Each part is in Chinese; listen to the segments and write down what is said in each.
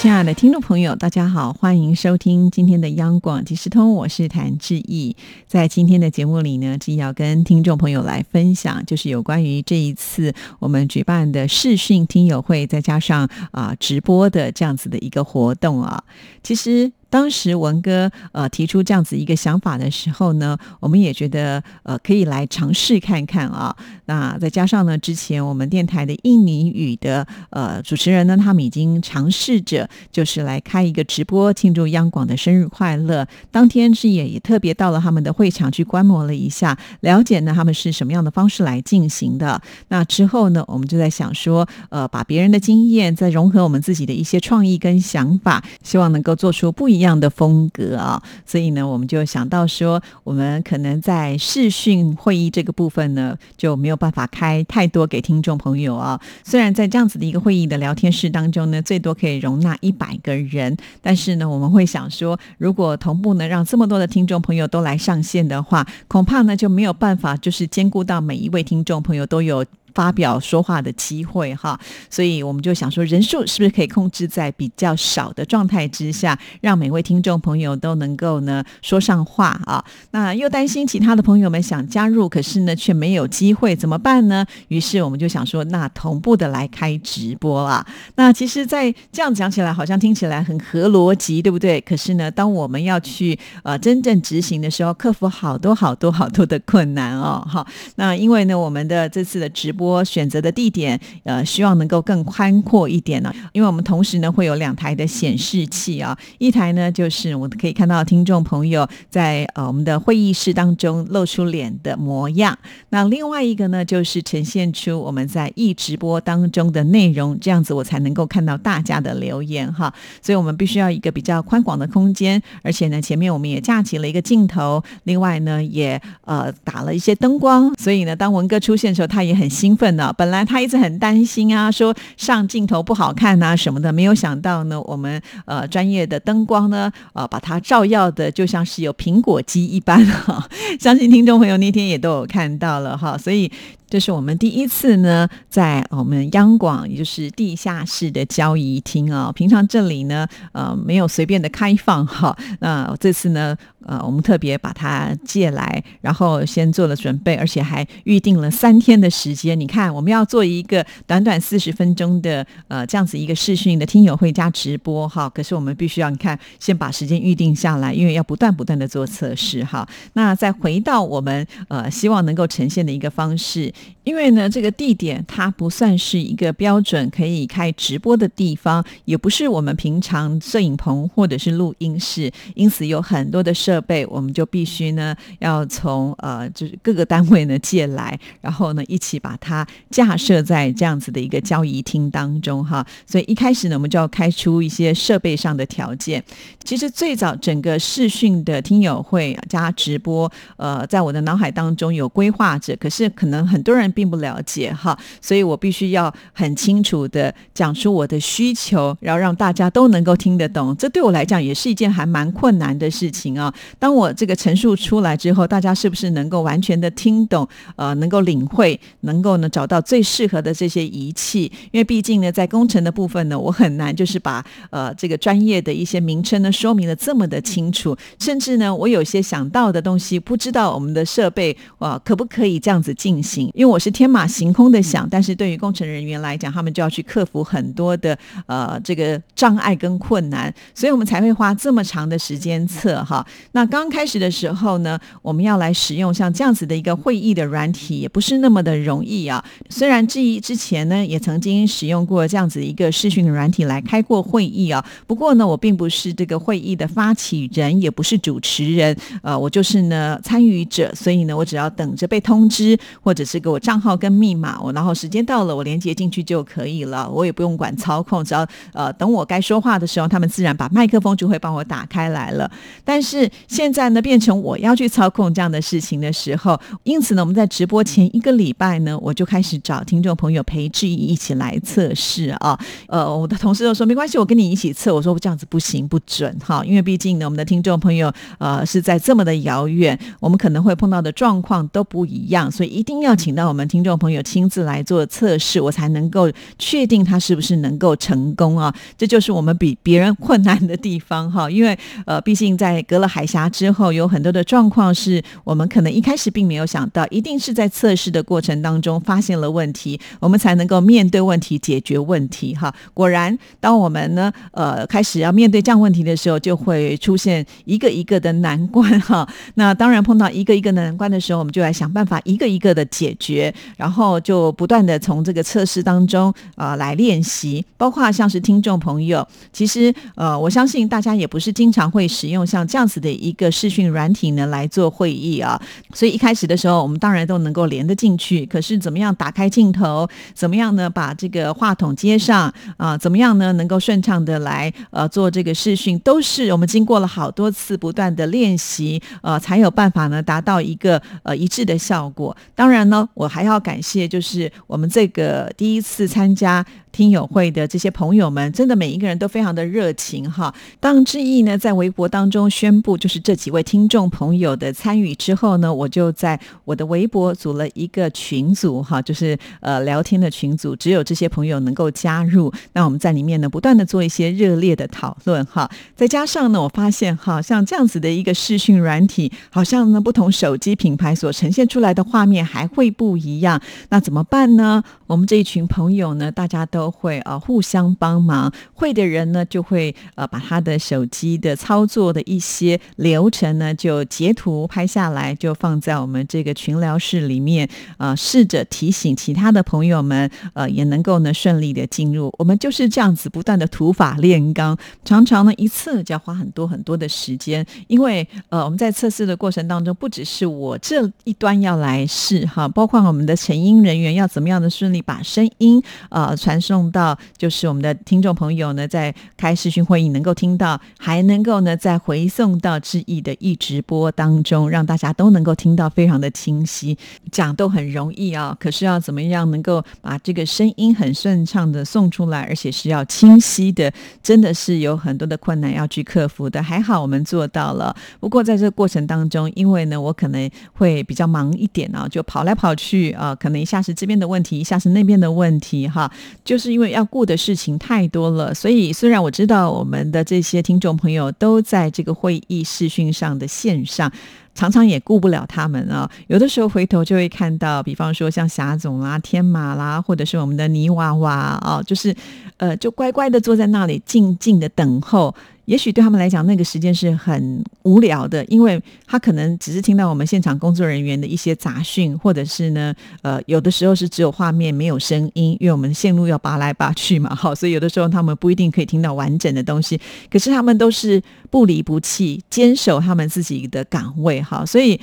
亲爱的听众朋友，大家好，欢迎收听今天的央广即时通，我是谭志毅。在今天的节目里呢，志毅要跟听众朋友来分享，就是有关于这一次我们举办的视讯听友会，再加上啊直播的这样子的一个活动啊，其实。当时文哥呃提出这样子一个想法的时候呢，我们也觉得呃可以来尝试看看啊。那再加上呢，之前我们电台的印尼语的呃主持人呢，他们已经尝试着就是来开一个直播庆祝央广的生日快乐。当天是也也特别到了他们的会场去观摩了一下，了解呢他们是什么样的方式来进行的。那之后呢，我们就在想说，呃，把别人的经验再融合我们自己的一些创意跟想法，希望能够做出不一。样的风格啊，所以呢，我们就想到说，我们可能在视讯会议这个部分呢，就没有办法开太多给听众朋友啊。虽然在这样子的一个会议的聊天室当中呢，最多可以容纳一百个人，但是呢，我们会想说，如果同步呢让这么多的听众朋友都来上线的话，恐怕呢就没有办法，就是兼顾到每一位听众朋友都有。发表说话的机会哈，所以我们就想说，人数是不是可以控制在比较少的状态之下，让每位听众朋友都能够呢说上话啊？那又担心其他的朋友们想加入，可是呢却没有机会，怎么办呢？于是我们就想说，那同步的来开直播啊。那其实，在这样讲起来，好像听起来很合逻辑，对不对？可是呢，当我们要去呃真正执行的时候，克服好多好多好多的困难哦。好，那因为呢，我们的这次的直播选择的地点，呃，希望能够更宽阔一点呢。因为我们同时呢会有两台的显示器啊，一台呢就是我们可以看到听众朋友在呃我们的会议室当中露出脸的模样，那另外一个呢就是呈现出我们在一直播当中的内容，这样子我才能够看到大家的留言哈。所以我们必须要一个比较宽广的空间，而且呢前面我们也架起了一个镜头，另外呢也呃打了一些灯光，所以呢当文哥出现的时候，他也很兴。兴奋呢，本来他一直很担心啊，说上镜头不好看啊什么的，没有想到呢，我们呃专业的灯光呢，呃把它照耀的就像是有苹果肌一般哈，相信听众朋友那天也都有看到了哈，所以。这是我们第一次呢，在我们央广，也就是地下室的交易厅啊。平常这里呢，呃，没有随便的开放哈。那这次呢，呃，我们特别把它借来，然后先做了准备，而且还预定了三天的时间。你看，我们要做一个短短四十分钟的呃这样子一个视讯的听友会加直播哈。可是我们必须要你看，先把时间预定下来，因为要不断不断的做测试哈。那再回到我们呃希望能够呈现的一个方式。因为呢，这个地点它不算是一个标准可以开直播的地方，也不是我们平常摄影棚或者是录音室，因此有很多的设备，我们就必须呢要从呃就是各个单位呢借来，然后呢一起把它架设在这样子的一个交易厅当中哈。所以一开始呢，我们就要开出一些设备上的条件。其实最早整个视讯的听友会加直播，呃，在我的脑海当中有规划着，可是可能很多。多人并不了解哈，所以我必须要很清楚的讲出我的需求，然后让大家都能够听得懂。这对我来讲也是一件还蛮困难的事情啊。当我这个陈述出来之后，大家是不是能够完全的听懂？呃，能够领会，能够呢找到最适合的这些仪器？因为毕竟呢，在工程的部分呢，我很难就是把呃这个专业的一些名称呢说明的这么的清楚，甚至呢，我有些想到的东西，不知道我们的设备啊可不可以这样子进行。因为我是天马行空的想，但是对于工程人员来讲，他们就要去克服很多的呃这个障碍跟困难，所以我们才会花这么长的时间测哈。那刚开始的时候呢，我们要来使用像这样子的一个会议的软体，也不是那么的容易啊。虽然之之前呢，也曾经使用过这样子一个视讯的软体来开过会议啊，不过呢，我并不是这个会议的发起人，也不是主持人，呃，我就是呢参与者，所以呢，我只要等着被通知或者是个。我账号跟密码，我然后时间到了我连接进去就可以了，我也不用管操控，只要呃等我该说话的时候，他们自然把麦克风就会帮我打开来了。但是现在呢，变成我要去操控这样的事情的时候，因此呢，我们在直播前一个礼拜呢，我就开始找听众朋友陪志毅一起来测试啊。呃，我的同事都说没关系，我跟你一起测。我说这样子不行不准哈，因为毕竟呢，我们的听众朋友呃是在这么的遥远，我们可能会碰到的状况都不一样，所以一定要请到我们听众朋友亲自来做测试，我才能够确定他是不是能够成功啊。这就是我们比别人困难的地方哈，因为呃，毕竟在隔了海峡之后，有很多的状况是我们可能一开始并没有想到，一定是在测试的过程当中发现了问题，我们才能够面对问题、解决问题哈。果然，当我们呢呃开始要面对这样问题的时候，就会出现一个一个的难关哈。那当然碰到一个一个的难关的时候，我们就来想办法一个一个的解决，然后就不断的从这个测试当中啊来练习，包括像是听众朋友，其实呃我相信大家也不是经常会使用像这样子的一个视讯软体呢来做会议啊，所以一开始的时候我们当然都能够连得进去，可是怎么样打开镜头，怎么样呢把这个话筒接上啊，怎么样呢能够顺畅的来呃做这个视讯，都是我们经过了好多次不断的练习呃才有办法呢达到一个呃一致的效果。当然呢，我还要感谢就是我们这个第一次参加。听友会的这些朋友们，真的每一个人都非常的热情哈。当志毅呢在微博当中宣布，就是这几位听众朋友的参与之后呢，我就在我的微博组了一个群组哈，就是呃聊天的群组，只有这些朋友能够加入。那我们在里面呢，不断的做一些热烈的讨论哈。再加上呢，我发现哈，像这样子的一个视讯软体，好像呢不同手机品牌所呈现出来的画面还会不一样。那怎么办呢？我们这一群朋友呢，大家都。会啊互相帮忙，会的人呢就会呃把他的手机的操作的一些流程呢就截图拍下来，就放在我们这个群聊室里面啊，试着提醒其他的朋友们呃也能够呢顺利的进入。我们就是这样子不断的土法炼钢，常常呢一次就要花很多很多的时间，因为呃我们在测试的过程当中，不只是我这一端要来试哈，包括我们的成音人员要怎么样的顺利把声音呃传。送到就是我们的听众朋友呢，在开视讯会议能够听到，还能够呢再回送到志毅的一直播当中，让大家都能够听到非常的清晰。讲都很容易啊，可是要怎么样能够把这个声音很顺畅的送出来，而且是要清晰的，真的是有很多的困难要去克服的。还好我们做到了。不过在这个过程当中，因为呢我可能会比较忙一点啊，就跑来跑去去啊，可能一下是这边的问题，一下是那边的问题哈，就。是因为要顾的事情太多了，所以虽然我知道我们的这些听众朋友都在这个会议视讯上的线上，常常也顾不了他们啊。有的时候回头就会看到，比方说像霞总啦、天马啦，或者是我们的泥娃娃啊，就是呃，就乖乖的坐在那里静静的等候。也许对他们来讲，那个时间是很无聊的，因为他可能只是听到我们现场工作人员的一些杂讯，或者是呢，呃，有的时候是只有画面没有声音，因为我们线路要拔来拔去嘛，好，所以有的时候他们不一定可以听到完整的东西，可是他们都是不离不弃，坚守他们自己的岗位，好，所以。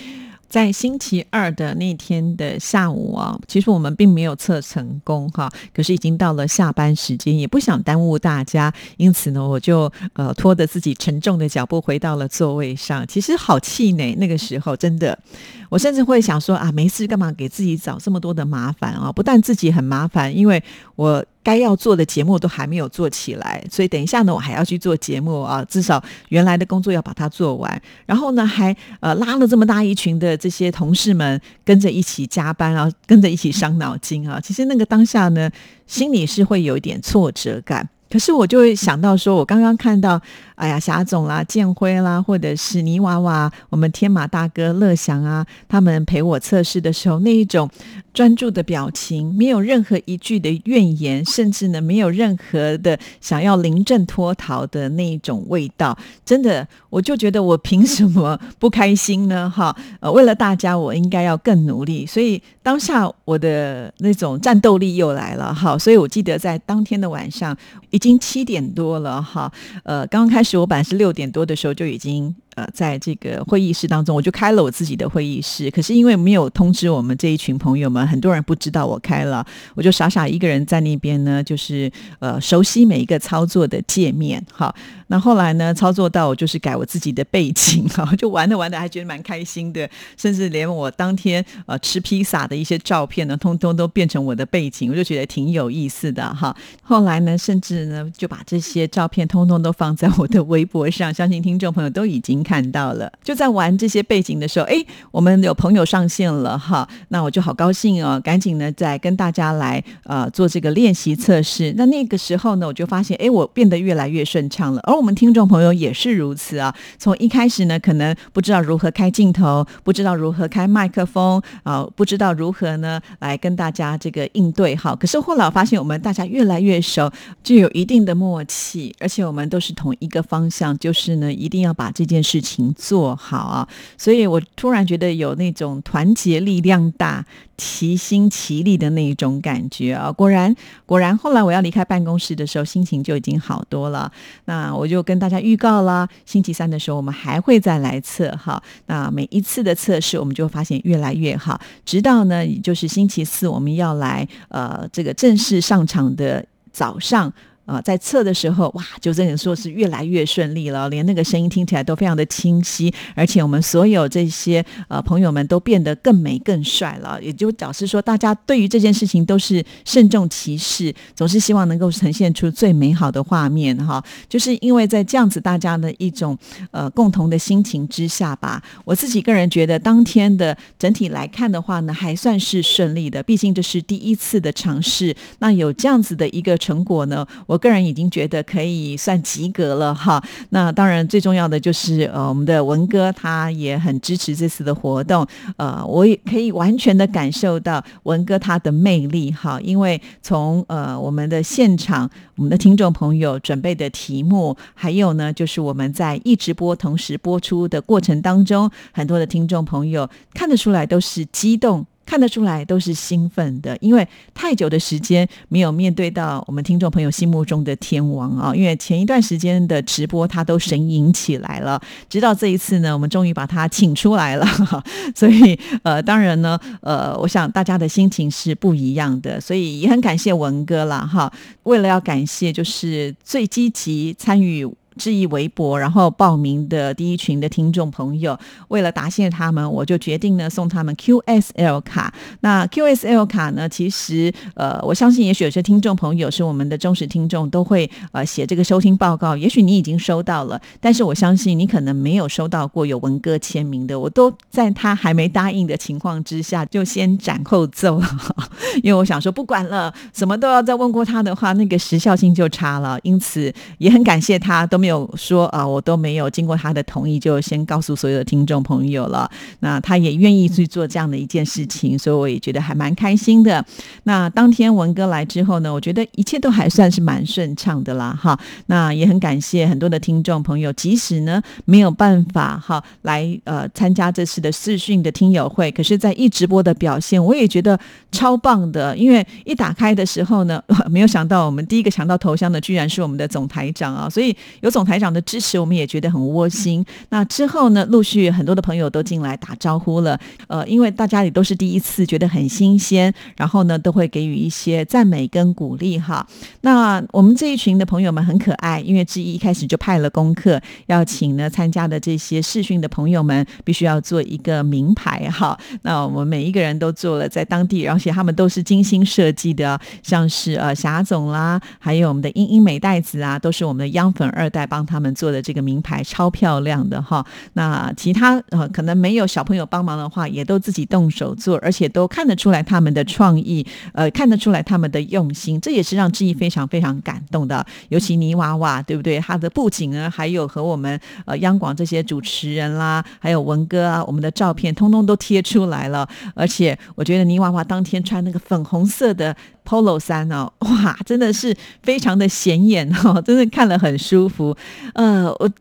在星期二的那天的下午啊，其实我们并没有测成功哈，可是已经到了下班时间，也不想耽误大家，因此呢，我就呃拖着自己沉重的脚步回到了座位上。其实好气馁，那个时候真的，我甚至会想说啊，没事干嘛给自己找这么多的麻烦啊？不但自己很麻烦，因为我。该要做的节目都还没有做起来，所以等一下呢，我还要去做节目啊，至少原来的工作要把它做完。然后呢，还呃拉了这么大一群的这些同事们跟着一起加班啊，跟着一起伤脑筋啊。其实那个当下呢，心里是会有一点挫折感。可是我就会想到说，我刚刚看到，哎呀，霞总啦、建辉啦，或者是泥娃娃，我们天马大哥乐祥啊，他们陪我测试的时候，那一种专注的表情，没有任何一句的怨言，甚至呢，没有任何的想要临阵脱逃的那一种味道，真的，我就觉得我凭什么不开心呢？哈，呃，为了大家，我应该要更努力。所以当下我的那种战斗力又来了，哈，所以我记得在当天的晚上。已经七点多了哈，呃，刚刚开始我本来是六点多的时候就已经呃，在这个会议室当中，我就开了我自己的会议室。可是因为没有通知我们这一群朋友们，很多人不知道我开了，我就傻傻一个人在那边呢，就是呃熟悉每一个操作的界面。好，那后来呢，操作到我就是改我自己的背景，哈，就玩的玩的还觉得蛮开心的，甚至连我当天呃吃披萨的一些照片呢，通通都变成我的背景，我就觉得挺有意思的哈。后来呢，甚至呢就把这些照片通通都放在我的微博上，相信听众朋友都已经看到了。就在玩这些背景的时候，哎，我们有朋友上线了哈，那我就好高兴哦，赶紧呢再跟大家来呃做这个练习测试。那那个时候呢，我就发现，哎，我变得越来越顺畅了，而我们听众朋友也是如此啊。从一开始呢，可能不知道如何开镜头，不知道如何开麦克风啊，不知道如何呢来跟大家这个应对哈。可是后来我发现，我们大家越来越熟，就有一定的默契，而且我们都是同一个方向，就是呢，一定要把这件事事情做好啊。所以我突然觉得有那种团结力量大。齐心齐力的那种感觉啊，果然果然，后来我要离开办公室的时候，心情就已经好多了。那我就跟大家预告啦，星期三的时候我们还会再来测哈。那每一次的测试，我们就发现越来越好，直到呢，就是星期四我们要来呃这个正式上场的早上。啊，在测的时候，哇，就真的说是越来越顺利了，连那个声音听起来都非常的清晰，而且我们所有这些呃朋友们都变得更美更帅了，也就表示说，大家对于这件事情都是慎重其事，总是希望能够呈现出最美好的画面哈。就是因为在这样子大家的一种呃共同的心情之下吧，我自己个人觉得当天的整体来看的话呢，还算是顺利的，毕竟这是第一次的尝试，那有这样子的一个成果呢，我。我个人已经觉得可以算及格了哈。那当然最重要的就是呃，我们的文哥他也很支持这次的活动。呃，我也可以完全的感受到文哥他的魅力哈。因为从呃我们的现场，我们的听众朋友准备的题目，还有呢就是我们在一直播同时播出的过程当中，很多的听众朋友看得出来都是激动。看得出来都是兴奋的，因为太久的时间没有面对到我们听众朋友心目中的天王啊！因为前一段时间的直播他都神隐起来了，直到这一次呢，我们终于把他请出来了。所以呃，当然呢，呃，我想大家的心情是不一样的，所以也很感谢文哥了哈。为了要感谢，就是最积极参与。质疑微博，然后报名的第一群的听众朋友，为了答谢他们，我就决定呢送他们 QSL 卡。那 QSL 卡呢，其实呃，我相信也许有些听众朋友是我们的忠实听众，都会呃写这个收听报告。也许你已经收到了，但是我相信你可能没有收到过有文哥签名的。我都在他还没答应的情况之下，就先斩后奏了，因为我想说不管了，什么都要再问过他的话，那个时效性就差了。因此也很感谢他都没有。有说啊，我都没有经过他的同意，就先告诉所有的听众朋友了。那他也愿意去做这样的一件事情，所以我也觉得还蛮开心的。那当天文哥来之后呢，我觉得一切都还算是蛮顺畅的啦，哈。那也很感谢很多的听众朋友，即使呢没有办法哈来呃参加这次的视讯的听友会，可是在一直播的表现，我也觉得超棒的。因为一打开的时候呢，没有想到我们第一个抢到头像的居然是我们的总台长啊，所以有。总台长的支持，我们也觉得很窝心。那之后呢，陆续很多的朋友都进来打招呼了。呃，因为大家也都是第一次，觉得很新鲜，然后呢，都会给予一些赞美跟鼓励哈。那我们这一群的朋友们很可爱，因为之一一开始就派了功课，要请呢参加的这些试训的朋友们，必须要做一个名牌哈。那我们每一个人都做了，在当地，而且他们都是精心设计的，像是呃霞总啦，还有我们的英英美袋子啊，都是我们的央粉二代。帮他们做的这个名牌超漂亮的哈，那其他呃可能没有小朋友帮忙的话，也都自己动手做，而且都看得出来他们的创意，呃看得出来他们的用心，这也是让志毅非常非常感动的。尤其泥娃娃对不对？他的布景呢，还有和我们呃央广这些主持人啦，还有文哥啊，我们的照片通通都贴出来了，而且我觉得泥娃娃当天穿那个粉红色的。Polo 衫哦，哇，真的是非常的显眼哦，真的看了很舒服。呃，我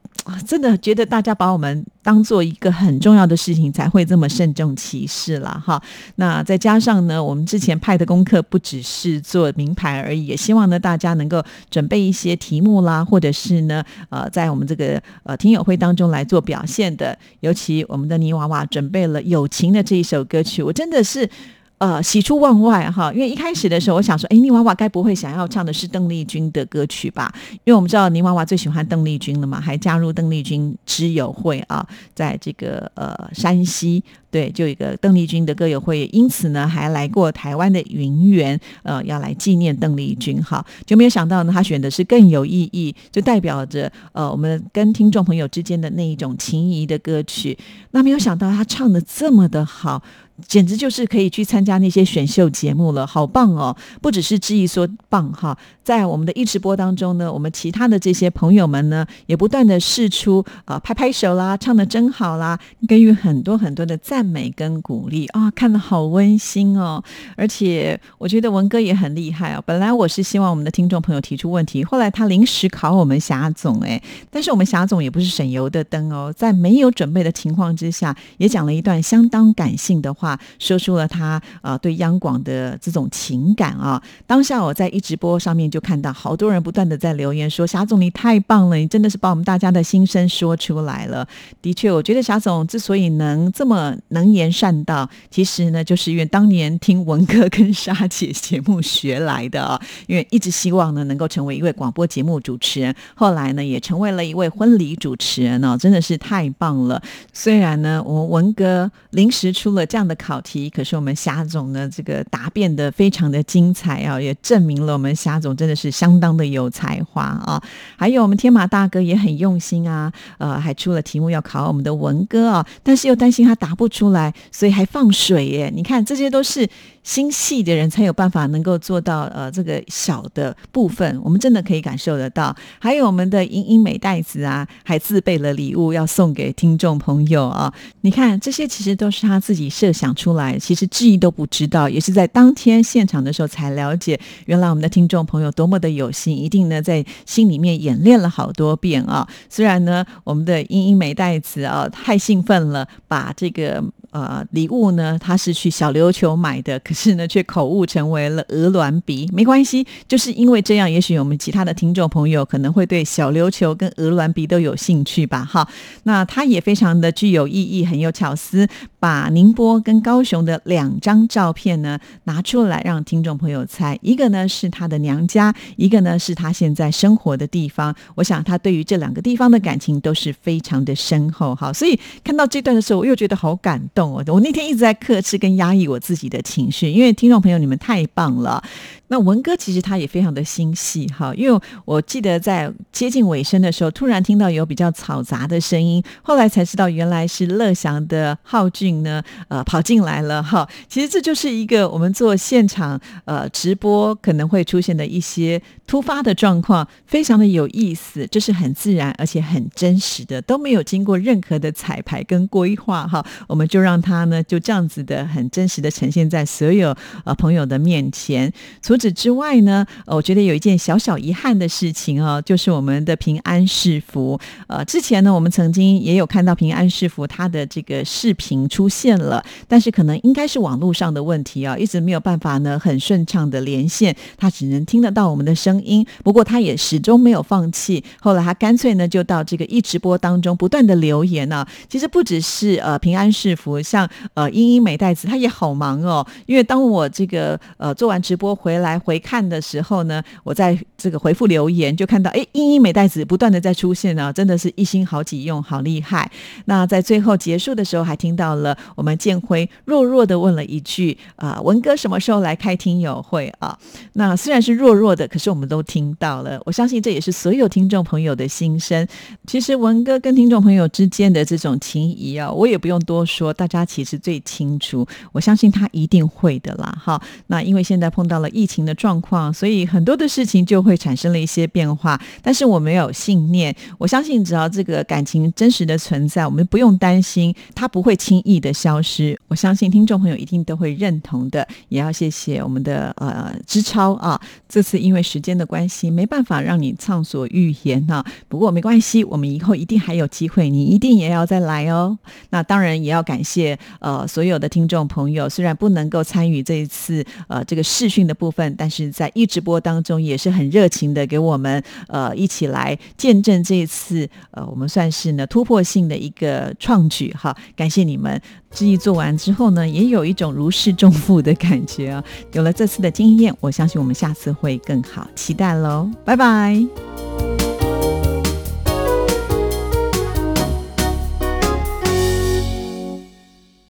真的觉得大家把我们当做一个很重要的事情，才会这么慎重其事了哈。那再加上呢，我们之前派的功课不只是做名牌而已，也希望呢大家能够准备一些题目啦，或者是呢，呃，在我们这个呃听友会当中来做表现的。尤其我们的泥娃娃准备了《友情》的这一首歌曲，我真的是。呃，喜出望外哈！因为一开始的时候，我想说，哎，泥娃娃该不会想要唱的是邓丽君的歌曲吧？因为我们知道泥娃娃最喜欢邓丽君了嘛，还加入邓丽君知友会啊，在这个呃山西，对，就一个邓丽君的歌友会，因此呢，还来过台湾的云园，呃，要来纪念邓丽君哈，就没有想到呢，他选的是更有意义，就代表着呃我们跟听众朋友之间的那一种情谊的歌曲。那没有想到他唱的这么的好。简直就是可以去参加那些选秀节目了，好棒哦！不只是质疑说棒哈，在我们的一直播当中呢，我们其他的这些朋友们呢，也不断的试出啊，拍拍手啦，唱的真好啦，给予很多很多的赞美跟鼓励啊，看的好温馨哦！而且我觉得文哥也很厉害哦。本来我是希望我们的听众朋友提出问题，后来他临时考我们霞总哎，但是我们霞总也不是省油的灯哦，在没有准备的情况之下，也讲了一段相当感性的话。说出了他啊对央广的这种情感啊！当下我在一直播上面就看到好多人不断的在留言说：“霞总你太棒了，你真的是把我们大家的心声说出来了。”的确，我觉得霞总之所以能这么能言善道，其实呢，就是因为当年听文哥跟莎姐节目学来的啊。因为一直希望呢能够成为一位广播节目主持人，后来呢也成为了一位婚礼主持人哦，真的是太棒了。虽然呢，我们文哥临时出了这样的。考题，可是我们霞总呢，这个答辩的非常的精彩啊，也证明了我们霞总真的是相当的有才华啊。还有我们天马大哥也很用心啊，呃，还出了题目要考我们的文哥啊，但是又担心他答不出出来，所以还放水耶。你看，这些都是。心细的人才有办法能够做到，呃，这个小的部分，我们真的可以感受得到。还有我们的英英美袋子啊，还自备了礼物要送给听众朋友啊。你看，这些其实都是他自己设想出来，其实质疑都不知道，也是在当天现场的时候才了解，原来我们的听众朋友多么的有心，一定呢在心里面演练了好多遍啊。虽然呢，我们的英英美袋子啊太兴奋了，把这个。呃，礼物呢，他是去小琉球买的，可是呢，却口误成为了鹅銮鼻。没关系，就是因为这样，也许我们其他的听众朋友可能会对小琉球跟鹅銮鼻都有兴趣吧。哈，那他也非常的具有意义，很有巧思，把宁波跟高雄的两张照片呢拿出来让听众朋友猜，一个呢是他的娘家，一个呢是他现在生活的地方。我想他对于这两个地方的感情都是非常的深厚。哈，所以看到这段的时候，我又觉得好感动。我我那天一直在克制跟压抑我自己的情绪，因为听众朋友你们太棒了。那文哥其实他也非常的心细哈，因为我记得在接近尾声的时候，突然听到有比较嘈杂的声音，后来才知道原来是乐祥的浩俊呢，呃，跑进来了哈。其实这就是一个我们做现场呃直播可能会出现的一些突发的状况，非常的有意思，这是很自然而且很真实的，都没有经过任何的彩排跟规划哈，我们就让他呢就这样子的很真实的呈现在所有呃朋友的面前。除此之外呢，呃我觉得有一件小小遗憾的事情哦，就是我们的平安是福。呃，之前呢，我们曾经也有看到平安是福他的这个视频出现了，但是可能应该是网络上的问题啊，一直没有办法呢很顺畅的连线，他只能听得到我们的声音。不过他也始终没有放弃，后来他干脆呢就到这个一直播当中不断的留言呢。其实不只是呃平安是福，像呃英英美袋子，他也好忙哦，因为当我这个呃做完直播回来。回看的时候呢，我在这个回复留言就看到，哎，英英美袋子不断的在出现啊，真的是一心好几用，好厉害。那在最后结束的时候，还听到了我们建辉弱弱的问了一句啊，文哥什么时候来开听友会啊？那虽然是弱弱的，可是我们都听到了。我相信这也是所有听众朋友的心声。其实文哥跟听众朋友之间的这种情谊啊，我也不用多说，大大家其实最清楚。我相信他一定会的啦，哈。那因为现在碰到了疫情。的状况，所以很多的事情就会产生了一些变化。但是我们有信念，我相信只要这个感情真实的存在，我们不用担心它不会轻易的消失。我相信听众朋友一定都会认同的。也要谢谢我们的呃知超啊，这次因为时间的关系，没办法让你畅所欲言啊。不过没关系，我们以后一定还有机会，你一定也要再来哦。那当然也要感谢谢呃所有的听众朋友，虽然不能够参与这一次呃这个视讯的部分，但是在一直播当中也是很热情的给我们呃一起来见证这一次呃我们算是呢突破性的一个创举哈，感谢你们。志毅做完之后呢，也有一种如释重负的感觉啊。有了这次的经验，我相信我们下次会更好，期待喽，拜拜。